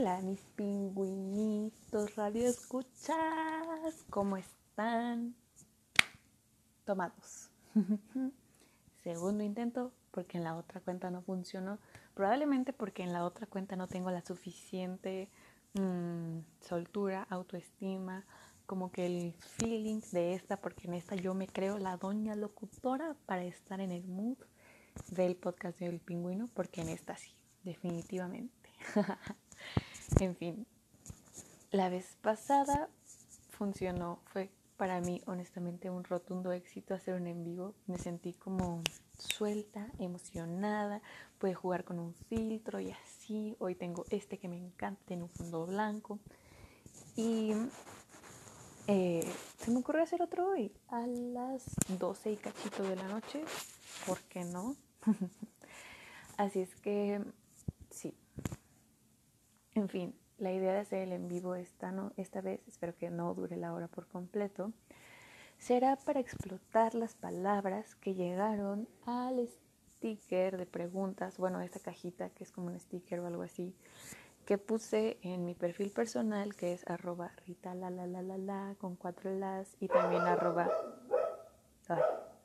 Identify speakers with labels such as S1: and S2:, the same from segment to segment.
S1: Hola, mis pingüinitos radio escuchas. ¿Cómo están? Tomados. Segundo intento porque en la otra cuenta no funcionó. Probablemente porque en la otra cuenta no tengo la suficiente mm, soltura, autoestima, como que el feeling de esta, porque en esta yo me creo la doña locutora para estar en el mood del podcast del pingüino, porque en esta sí, definitivamente. en fin, la vez pasada funcionó, fue para mí honestamente un rotundo éxito hacer un en vivo. Me sentí como suelta, emocionada, pude jugar con un filtro y así. Hoy tengo este que me encanta en un fondo blanco. Y eh, se me ocurrió hacer otro hoy a las 12 y cachito de la noche. ¿Por qué no? así es que sí, en fin, la idea de hacer el en vivo esta, no, esta vez, espero que no dure la hora por completo, será para explotar las palabras que llegaron al sticker de preguntas, bueno, esta cajita que es como un sticker o algo así, que puse en mi perfil personal, que es arroba rita la la la la la con cuatro las y también arroba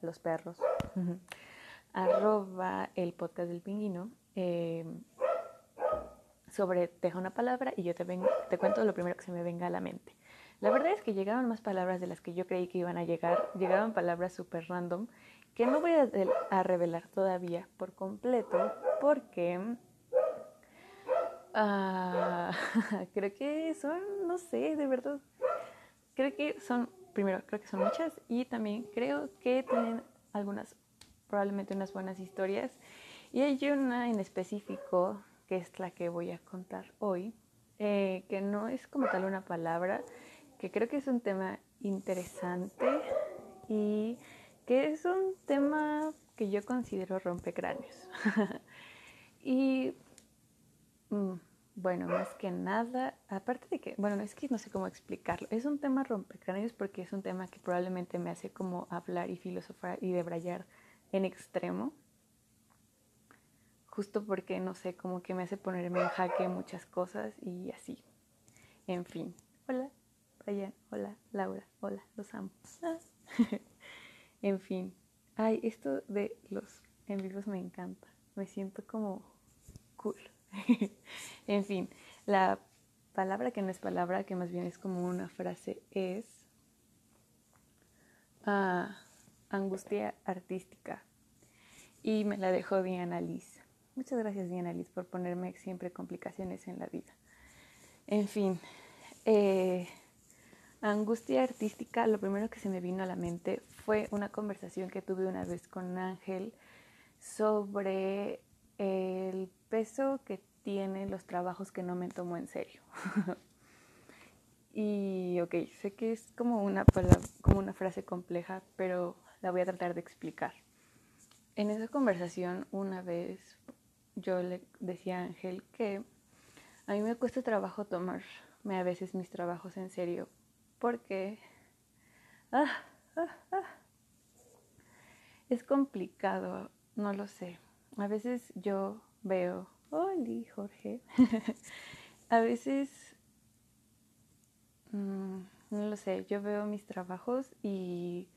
S1: los perros, arroba el podcast del pingüino. Eh, sobre deja una palabra y yo te, te cuento lo primero que se me venga a la mente. La verdad es que llegaban más palabras de las que yo creí que iban a llegar. Llegaban palabras súper random que no voy a, revelar todavía por completo porque uh, creo que son, no sé, de verdad. Creo que son, primero, creo que son muchas y también creo que tienen algunas, probablemente unas buenas historias. Y hay una en específico que es la que voy a contar hoy, eh, que no es como tal una palabra, que creo que es un tema interesante y que es un tema que yo considero rompecráneos. y mm, bueno, más que nada, aparte de que, bueno, es que no sé cómo explicarlo, es un tema rompecráneos porque es un tema que probablemente me hace como hablar y filosofar y debrayar en extremo justo porque, no sé, como que me hace ponerme en jaque muchas cosas y así. En fin. Hola, Brian. Hola, Laura. Hola, los amo. en fin. Ay, esto de los en vivos me encanta. Me siento como cool. en fin, la palabra que no es palabra, que más bien es como una frase, es ah, angustia artística. Y me la dejó Diana Liz. Muchas gracias, Diana Liz, por ponerme siempre complicaciones en la vida. En fin, eh, angustia artística, lo primero que se me vino a la mente fue una conversación que tuve una vez con Ángel sobre el peso que tienen los trabajos que no me tomo en serio. y ok, sé que es como una, como una frase compleja, pero la voy a tratar de explicar. En esa conversación una vez yo le decía a Ángel que a mí me cuesta trabajo tomarme a veces mis trabajos en serio porque ah, ah, ah, es complicado, no lo sé. A veces yo veo, hola Jorge, a veces, mm, no lo sé, yo veo mis trabajos y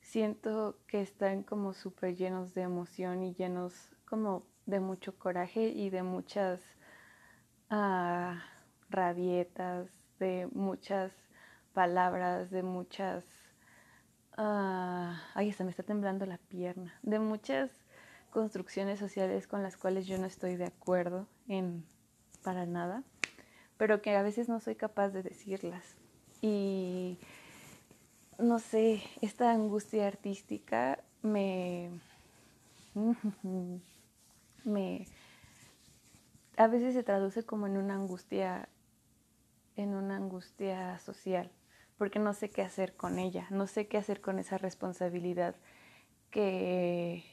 S1: siento que están como súper llenos de emoción y llenos como de mucho coraje y de muchas uh, rabietas, de muchas palabras, de muchas... Uh, ay, se me está temblando la pierna, de muchas construcciones sociales con las cuales yo no estoy de acuerdo en para nada, pero que a veces no soy capaz de decirlas. Y no sé, esta angustia artística me me a veces se traduce como en una angustia en una angustia social, porque no sé qué hacer con ella, no sé qué hacer con esa responsabilidad que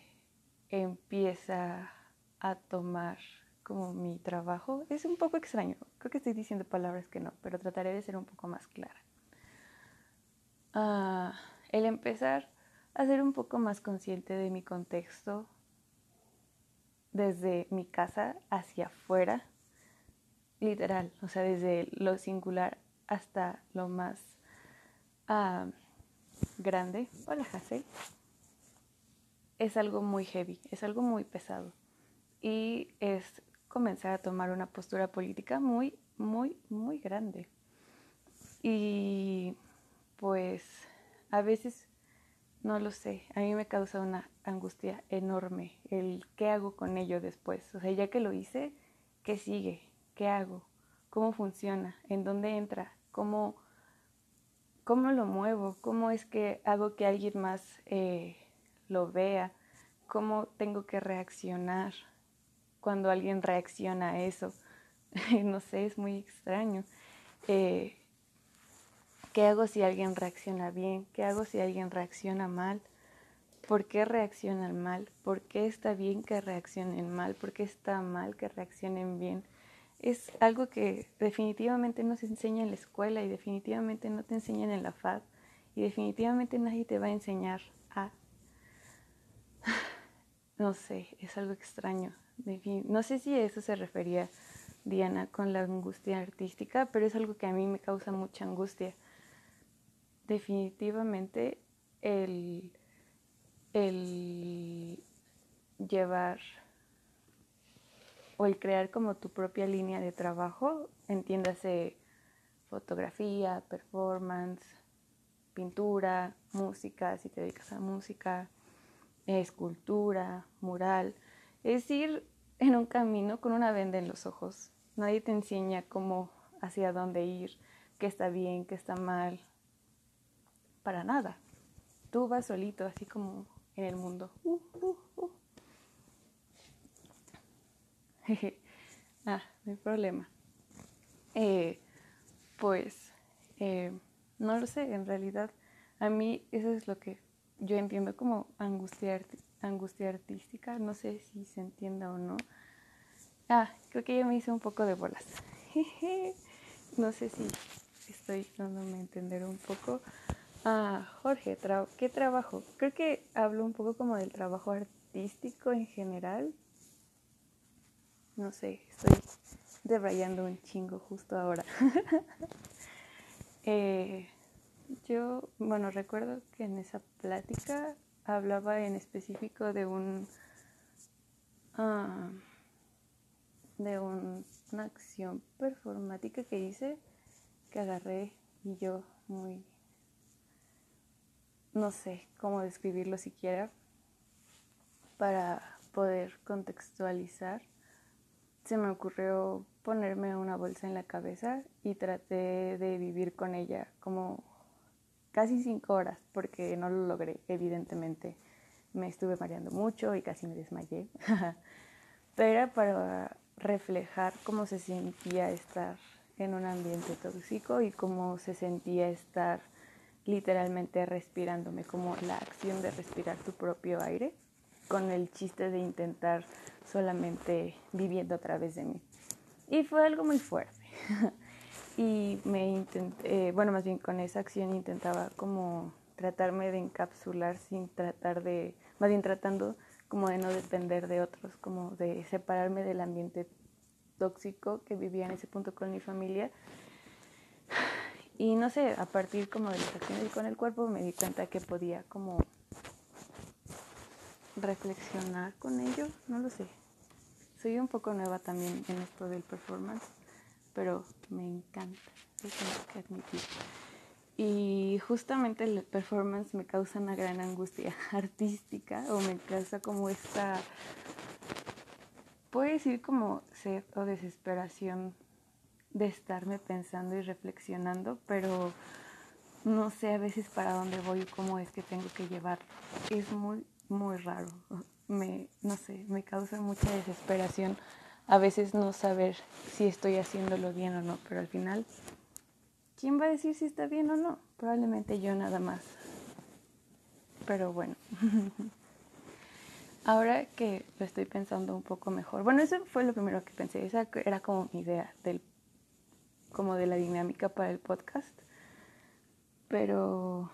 S1: empieza a tomar como mi trabajo. Es un poco extraño, creo que estoy diciendo palabras que no, pero trataré de ser un poco más clara. Ah, el empezar a ser un poco más consciente de mi contexto, desde mi casa hacia afuera literal, o sea, desde lo singular hasta lo más ah, grande. Hola, Hazel. Es algo muy heavy, es algo muy pesado. Y es comenzar a tomar una postura política muy, muy, muy grande. Y pues a veces, no lo sé, a mí me causa una angustia enorme el qué hago con ello después. O sea, ya que lo hice, ¿qué sigue? ¿Qué hago? ¿Cómo funciona? ¿En dónde entra? ¿Cómo, cómo lo muevo? ¿Cómo es que hago que alguien más eh, lo vea? ¿Cómo tengo que reaccionar cuando alguien reacciona a eso? no sé, es muy extraño. Eh, ¿Qué hago si alguien reacciona bien? ¿Qué hago si alguien reacciona mal? ¿Por qué reaccionan mal? ¿Por qué está bien que reaccionen mal? ¿Por qué está mal que reaccionen bien? Es algo que definitivamente no se enseña en la escuela y definitivamente no te enseñan en la FAD y definitivamente nadie te va a enseñar a... No sé, es algo extraño. No sé si a eso se refería Diana con la angustia artística, pero es algo que a mí me causa mucha angustia definitivamente el, el llevar o el crear como tu propia línea de trabajo, entiéndase fotografía, performance, pintura, música, si te dedicas a música, escultura, mural, es ir en un camino con una venda en los ojos. Nadie te enseña cómo, hacia dónde ir, qué está bien, qué está mal, para nada. Tú vas solito, así como en el mundo. Uh, uh, uh. ah, no hay problema. Eh, pues, eh, no lo sé, en realidad, a mí eso es lo que yo entiendo como angustia, angustia artística. No sé si se entienda o no. Ah, creo que ya me hice un poco de bolas. no sé si estoy dándome a entender un poco. Ah, Jorge, ¿qué trabajo? Creo que hablo un poco como del trabajo artístico en general. No sé, estoy debrayando un chingo justo ahora. Eh, yo, bueno, recuerdo que en esa plática hablaba en específico de un... Ah, de una acción performática que hice que agarré y yo muy no sé cómo describirlo siquiera, para poder contextualizar, se me ocurrió ponerme una bolsa en la cabeza y traté de vivir con ella como casi cinco horas, porque no lo logré, evidentemente. Me estuve mareando mucho y casi me desmayé. Pero para reflejar cómo se sentía estar en un ambiente tóxico y cómo se sentía estar literalmente respirándome, como la acción de respirar tu propio aire, con el chiste de intentar solamente viviendo a través de mí. Y fue algo muy fuerte. y me intenté, bueno, más bien con esa acción intentaba como tratarme de encapsular sin tratar de, más bien tratando como de no depender de otros, como de separarme del ambiente tóxico que vivía en ese punto con mi familia y no sé, a partir como de las acciones con el cuerpo me di cuenta que podía como reflexionar con ello, no lo sé. Soy un poco nueva también en esto del performance, pero me encanta, lo tengo que admitir. Y justamente el performance me causa una gran angustia artística o me causa como esta, puede decir como sed o desesperación de estarme pensando y reflexionando, pero no sé a veces para dónde voy y cómo es que tengo que llevarlo. Es muy, muy raro. Me, no sé, me causa mucha desesperación a veces no saber si estoy haciéndolo bien o no, pero al final, ¿quién va a decir si está bien o no? Probablemente yo nada más. Pero bueno. Ahora que lo estoy pensando un poco mejor, bueno, eso fue lo primero que pensé, esa era como mi idea del como de la dinámica para el podcast. Pero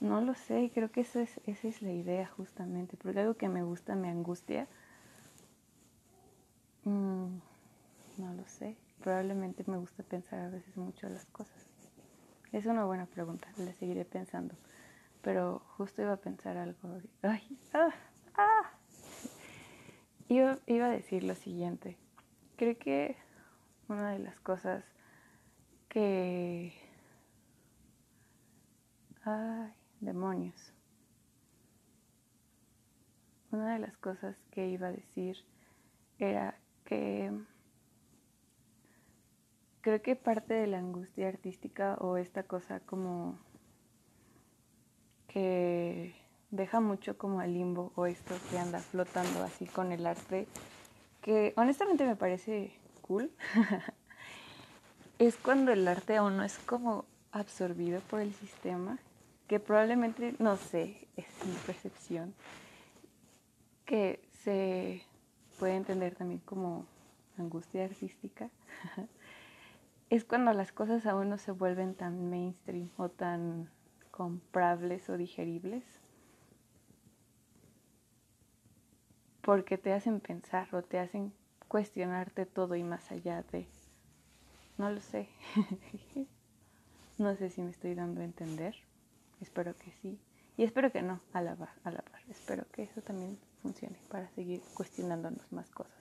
S1: no lo sé, creo que esa es, esa es la idea justamente, porque algo que me gusta me angustia. Mm, No lo sé. Probablemente me gusta pensar a veces mucho las cosas. Es una buena pregunta, la seguiré pensando. Pero justo iba a pensar algo. Ay, ah, ah. Iba, iba a decir lo siguiente. Creo que una de las cosas que... Ay, demonios. Una de las cosas que iba a decir era que creo que parte de la angustia artística o esta cosa como que deja mucho como al limbo o esto que anda flotando así con el arte, que honestamente me parece es cuando el arte aún no es como absorbido por el sistema, que probablemente, no sé, es mi percepción, que se puede entender también como angustia artística, es cuando las cosas aún no se vuelven tan mainstream o tan comprables o digeribles. Porque te hacen pensar o te hacen cuestionarte todo y más allá de... No lo sé. no sé si me estoy dando a entender. Espero que sí. Y espero que no, a la par, a la par. Espero que eso también funcione para seguir cuestionándonos más cosas.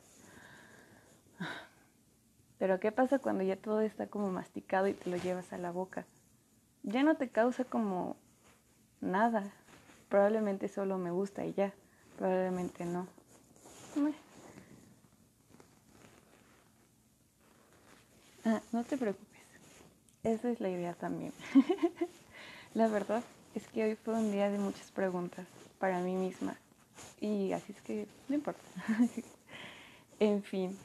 S1: Pero ¿qué pasa cuando ya todo está como masticado y te lo llevas a la boca? Ya no te causa como nada. Probablemente solo me gusta y ya. Probablemente no. Ah, no te preocupes. Esa es la idea también. la verdad es que hoy fue un día de muchas preguntas para mí misma. Y así es que no importa. en fin.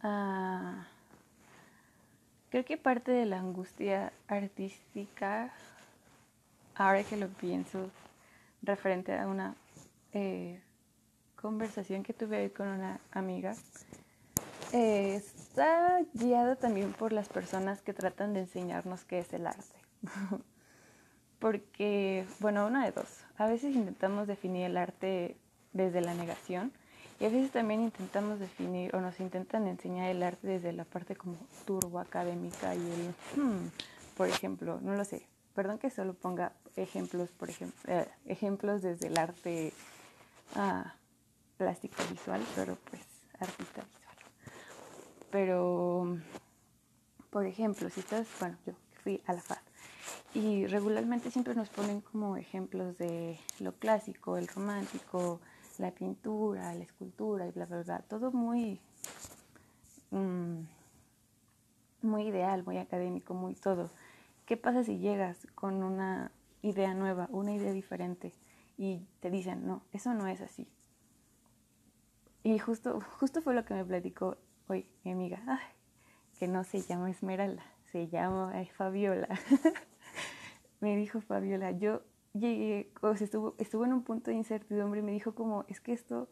S1: Ah, creo que parte de la angustia artística, ahora que lo pienso, referente a una eh, conversación que tuve hoy con una amiga, eh, está guiada también por las personas que tratan de enseñarnos qué es el arte. Porque, bueno, una de dos. A veces intentamos definir el arte desde la negación y a veces también intentamos definir o nos intentan enseñar el arte desde la parte como turbo académica y el, hmm, por ejemplo, no lo sé, perdón que solo ponga ejemplos, por ejemplo, eh, ejemplos desde el arte ah, plástico visual, pero pues artista visual. Pero, por ejemplo, si estás, bueno, yo fui a la FAD y regularmente siempre nos ponen como ejemplos de lo clásico, el romántico, la pintura, la escultura y bla, bla, bla. Todo muy, mm, muy ideal, muy académico, muy todo. ¿Qué pasa si llegas con una idea nueva, una idea diferente y te dicen, no, eso no es así? Y justo, justo fue lo que me platicó hoy mi amiga, que no se llama Esmeralda, se llama Fabiola. me dijo Fabiola, yo llegué, o sea, estuvo, estuvo en un punto de incertidumbre y me dijo como, es que esto,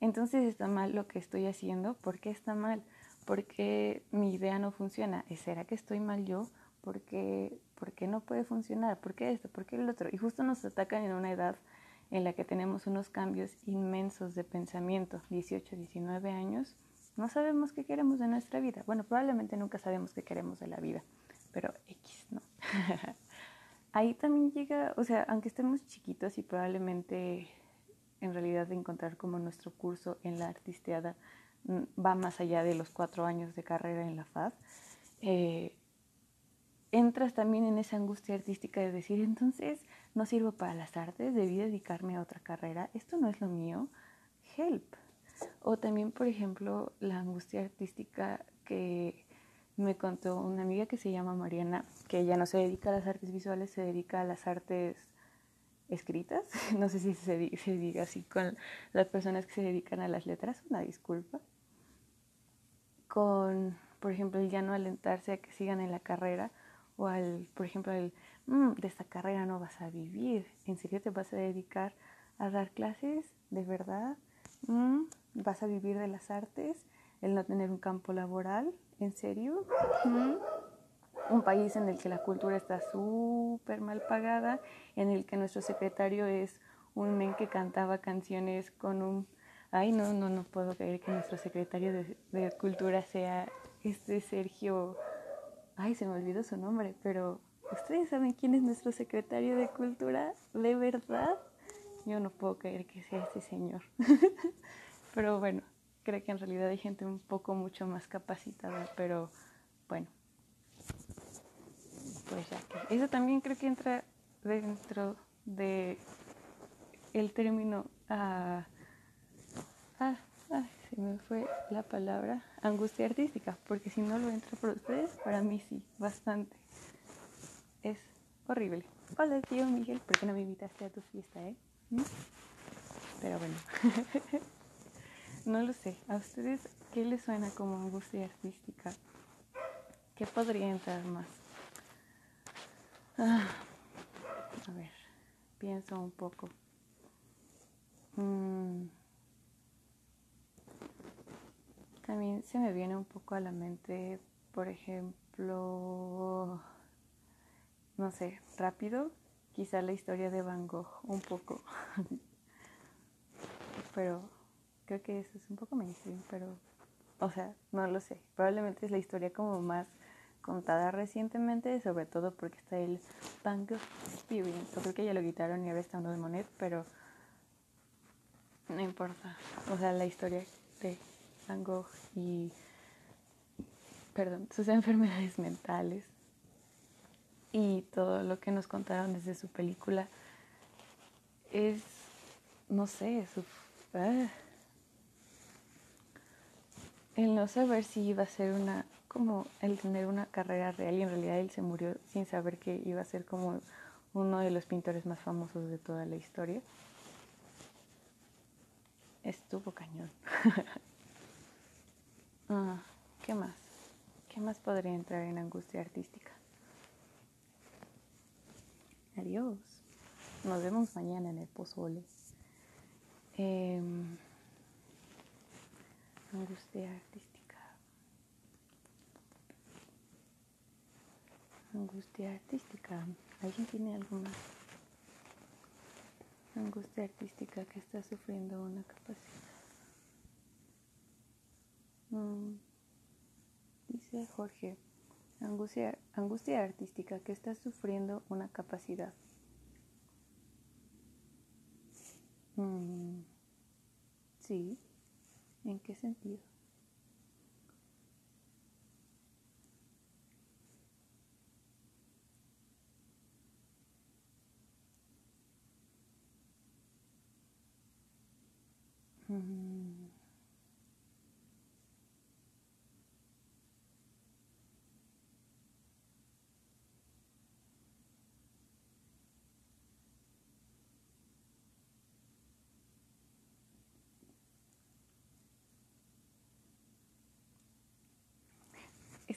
S1: entonces está mal lo que estoy haciendo, ¿por qué está mal? Porque mi idea no funciona. ¿Será que estoy mal yo? ¿Por qué, ¿Por qué no puede funcionar? ¿Por qué esto? ¿Por qué el otro? Y justo nos atacan en una edad en la que tenemos unos cambios inmensos de pensamiento, 18, 19 años, no sabemos qué queremos de nuestra vida. Bueno, probablemente nunca sabemos qué queremos de la vida, pero X, ¿no? ahí también llega, o sea, aunque estemos chiquitos y probablemente en realidad de encontrar como nuestro curso en la artisteada mm, va más allá de los cuatro años de carrera en la FAD, eh, entras también en esa angustia artística de decir, entonces no sirvo para las artes, debí dedicarme a otra carrera, esto no es lo mío, help. O también, por ejemplo, la angustia artística que me contó una amiga que se llama Mariana, que ella no se dedica a las artes visuales, se dedica a las artes escritas. No sé si se, diga así con las personas que se dedican a las letras, una disculpa. Con, por ejemplo, el ya no alentarse a que sigan en la carrera o al, por ejemplo, el, mm, de esta carrera no vas a vivir, ¿en serio te vas a dedicar a dar clases? ¿De verdad? Mm, ¿Vas a vivir de las artes? ¿El no tener un campo laboral? ¿En serio? Un país en el que la cultura está súper mal pagada, en el que nuestro secretario es un men que cantaba canciones con un Ay, no, no, no puedo creer que nuestro secretario de Cultura sea este Sergio. Ay, se me olvidó su nombre, pero ¿ustedes saben quién es nuestro secretario de Cultura? ¿De verdad? Yo no puedo creer que sea ese señor. pero bueno, creo que en realidad hay gente un poco mucho más capacitada, pero bueno. Pues ya que. Eso también creo que entra dentro de el término ah, ah, ah, se me fue la palabra angustia artística, porque si no lo entra por ustedes, para mí sí, bastante. Es horrible. Hola tío Miguel, ¿por qué no me invitaste a tu fiesta, eh? ¿Mm? Pero bueno, no lo sé. ¿A ustedes qué les suena como angustia artística? ¿Qué podría entrar más? Ah, a ver, pienso un poco. Mm. También se me viene un poco a la mente, por ejemplo, no sé, rápido, quizá la historia de Van Gogh, un poco. pero creo que eso es un poco mainstream, pero, o sea, no lo sé. Probablemente es la historia como más contada recientemente, sobre todo porque está el Van Gogh Experience. Yo creo que ya lo quitaron y ahora está uno de Monet, pero no importa. O sea, la historia de Van Gogh y, perdón, sus enfermedades mentales y todo lo que nos contaron desde su película es, no sé, su, ah, el no saber si iba a ser una como el tener una carrera real y en realidad él se murió sin saber que iba a ser como uno de los pintores más famosos de toda la historia. Estuvo cañón. ah, ¿Qué más? ¿Qué más podría entrar en angustia artística? Nos vemos mañana en el pozole. Eh, angustia artística. Angustia artística. ¿Alguien tiene más? Angustia artística que está sufriendo una capacidad. Mm. Dice Jorge, angustia, angustia artística que está sufriendo una capacidad. Mm. Sí, ¿en qué sentido?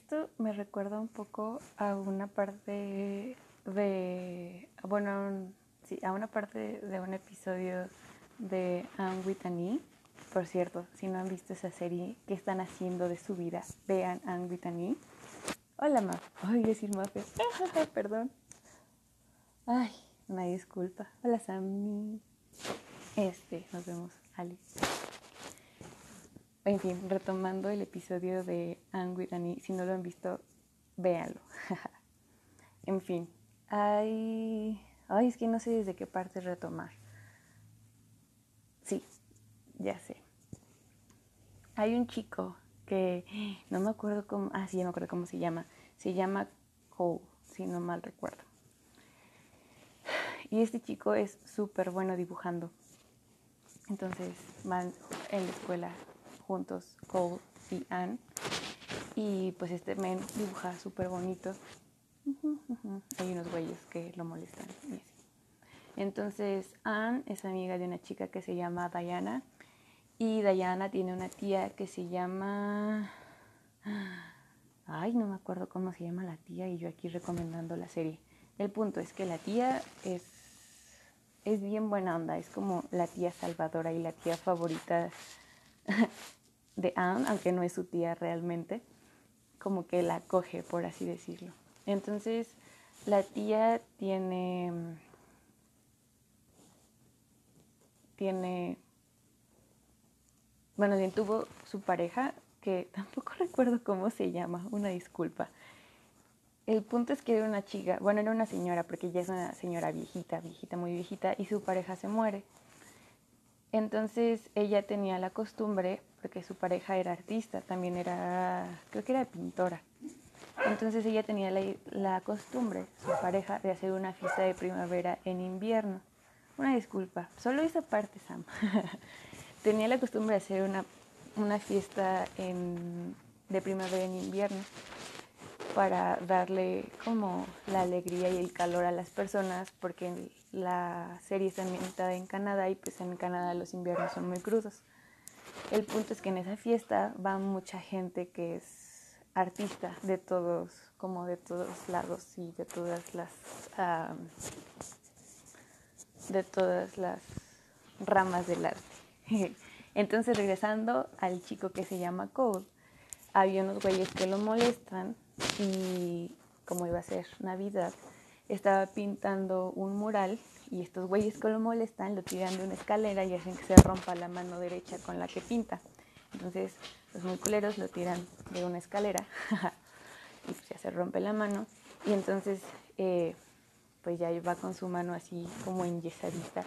S1: Esto me recuerda un poco a una parte de, bueno, sí, a una parte de un episodio de Anne Whitney. Por cierto, si no han visto esa serie, ¿qué están haciendo de su vida? Vean Anne Whitney. Hola, Ma. Ay, decir Mafe. Perdón. Ay, una disculpa. Hola, Sammy. Este, nos vemos, Ali. En fin, retomando el episodio de Anne Whitney, si no lo han visto, véanlo. en fin, hay... Ay, es que no sé desde qué parte retomar. Sí, ya sé. Hay un chico que no me acuerdo cómo, ah, sí, ya me acuerdo cómo se llama. Se llama Cole, si no mal recuerdo. Y este chico es súper bueno dibujando. Entonces van en la escuela juntos, Cole y Anne. Y pues este men dibuja súper bonito. Hay unos güeyes que lo molestan. Entonces, Anne es amiga de una chica que se llama Diana. Y Diana tiene una tía que se llama... Ay, no me acuerdo cómo se llama la tía y yo aquí recomendando la serie. El punto es que la tía es, es bien buena onda, es como la tía salvadora y la tía favorita de Anne, aunque no es su tía realmente, como que la coge, por así decirlo. Entonces, la tía tiene tiene bueno, bien tuvo su pareja, que tampoco recuerdo cómo se llama, una disculpa. El punto es que era una chica, bueno, era una señora, porque ella es una señora viejita, viejita, muy viejita, y su pareja se muere. Entonces ella tenía la costumbre, porque su pareja era artista, también era, creo que era pintora. Entonces ella tenía la, la costumbre, su pareja, de hacer una fiesta de primavera en invierno. Una disculpa, solo esa parte, Sam. tenía la costumbre de hacer una, una fiesta de primavera en invierno para darle como la alegría y el calor a las personas, porque la serie está ambientada en Canadá y pues en Canadá los inviernos son muy crudos. El punto es que en esa fiesta va mucha gente que es artista de todos, como de todos lados y de todas las de todas las ramas del arte. Entonces regresando al chico que se llama Cole, había unos güeyes que lo molestan y como iba a ser Navidad, estaba pintando un mural y estos güeyes que lo molestan lo tiran de una escalera y hacen que se rompa la mano derecha con la que pinta. Entonces los muy culeros lo tiran de una escalera y pues ya se rompe la mano y entonces eh, pues ya va con su mano así como enyesadita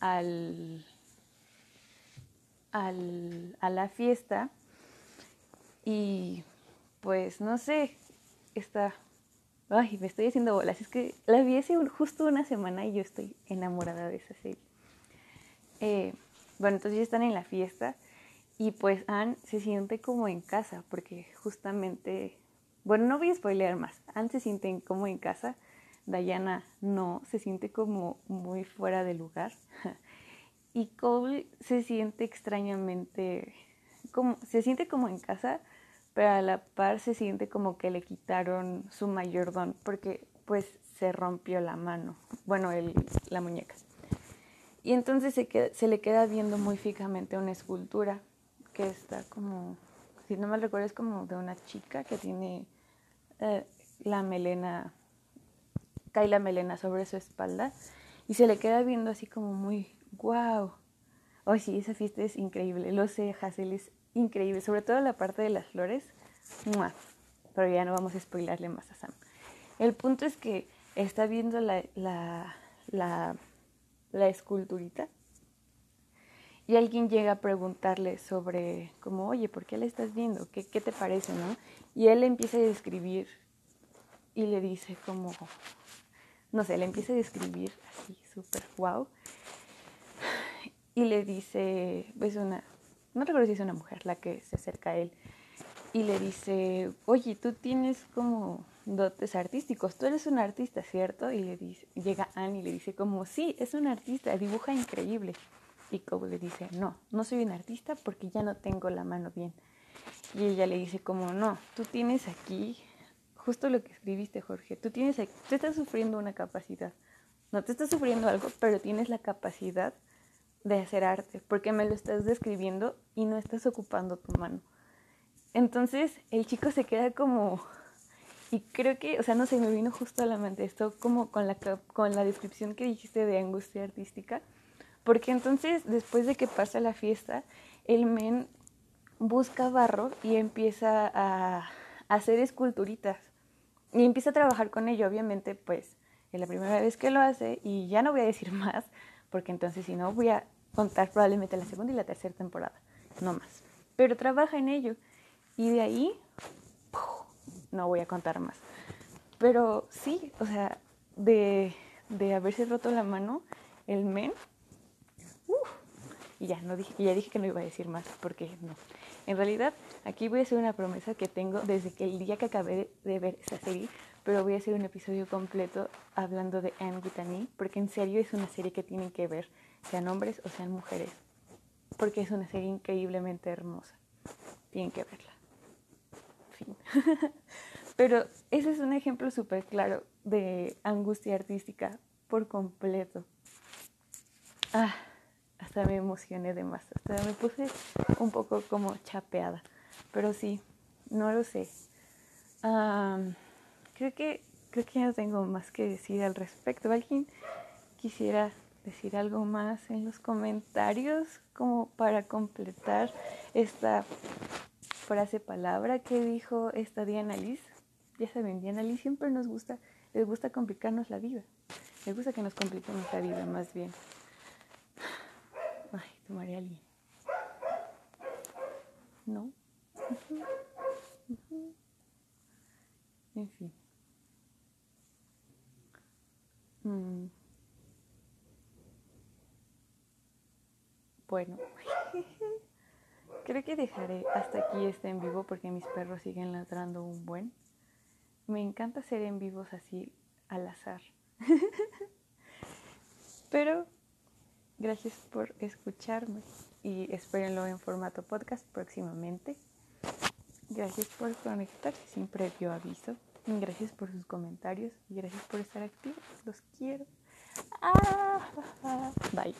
S1: al, al, a la fiesta y pues no sé, está... Ay, me estoy haciendo bolas. Es que la vi hace justo una semana y yo estoy enamorada de esa serie. Eh, bueno, entonces ya están en la fiesta y pues Anne se siente como en casa porque justamente, bueno, no voy a spoilear más. Anne se siente como en casa, Diana no, se siente como muy fuera de lugar. Y Cole se siente extrañamente, como, se siente como en casa, pero a la par se siente como que le quitaron su mayor don, porque pues se rompió la mano, bueno, el, la muñeca. Y entonces se, se le queda viendo muy fijamente una escultura que está como, si no mal recuerdo, es como de una chica que tiene eh, la melena, cae la melena sobre su espalda y se le queda viendo así como muy, wow. Oh, sí, esa fiesta es increíble. Los cejas, él es increíble, sobre todo la parte de las flores. Pero ya no vamos a spoilarle más a Sam. El punto es que está viendo la, la, la, esculturita y alguien llega a preguntarle sobre, como, oye, ¿por qué la estás viendo? ¿Qué, qué te parece, no? Y él empieza a describir y le dice como, no sé, le empieza a describir así, súper wow. Y le dice, es una, no recuerdo si es una mujer la que se acerca a él y le dice, oye, tú tienes como dotes artísticos, tú eres un artista, ¿cierto? Y le dice, llega Anne y le dice como, sí, es un artista, dibuja increíble. Y Cole le dice, no, no soy un artista porque ya no tengo la mano bien. Y ella le dice como, no, tú tienes aquí, justo lo que escribiste Jorge, tú tienes aquí, tú estás sufriendo una capacidad. No te estás sufriendo algo, pero tienes la capacidad de hacer arte, porque me lo estás describiendo y no estás ocupando tu mano. Entonces el chico se queda como, y creo que, o sea, no sé, me vino justo a la mente esto como con la, con la descripción que dijiste de angustia artística, porque entonces después de que pasa la fiesta, el men busca barro y empieza a, hacer esculturitas y empieza a trabajar con ello, obviamente, pues es la primera vez que lo hace y ya no voy a decir más, porque entonces si no voy a contar probablemente la segunda y la tercera temporada, no más. Pero trabaja en ello y de ahí no voy a contar más. Pero sí, o sea, de, de haberse roto la mano, el men, y ya, no dije, ya dije que no iba a decir más, porque no. En realidad, aquí voy a hacer una promesa que tengo desde que el día que acabé de ver esa serie, pero voy a hacer un episodio completo hablando de Anne Whitney, porque en serio es una serie que tienen que ver, sean hombres o sean mujeres, porque es una serie increíblemente hermosa. Tienen que verla. Fin. pero ese es un ejemplo súper claro de angustia artística por completo. Ah, hasta me emocioné de más, hasta me puse un poco como chapeada, pero sí, no lo sé. Creo que creo que ya no tengo más que decir al respecto. ¿Alguien quisiera decir algo más en los comentarios como para completar esta frase palabra que dijo esta Diana Liz. Ya saben, Diana Liz siempre nos gusta, les gusta complicarnos la vida. Les gusta que nos compliquemos la vida más bien. Ay, tomaré alguien. ¿No? En fin. Mm. Bueno, creo que dejaré hasta aquí este en vivo porque mis perros siguen ladrando un buen. Me encanta hacer en vivos así al azar. Pero gracias por escucharme y espérenlo en formato podcast próximamente. Gracias por conectarse sin previo aviso. Gracias por sus comentarios y gracias por estar activos. Los quiero. Ah, bye.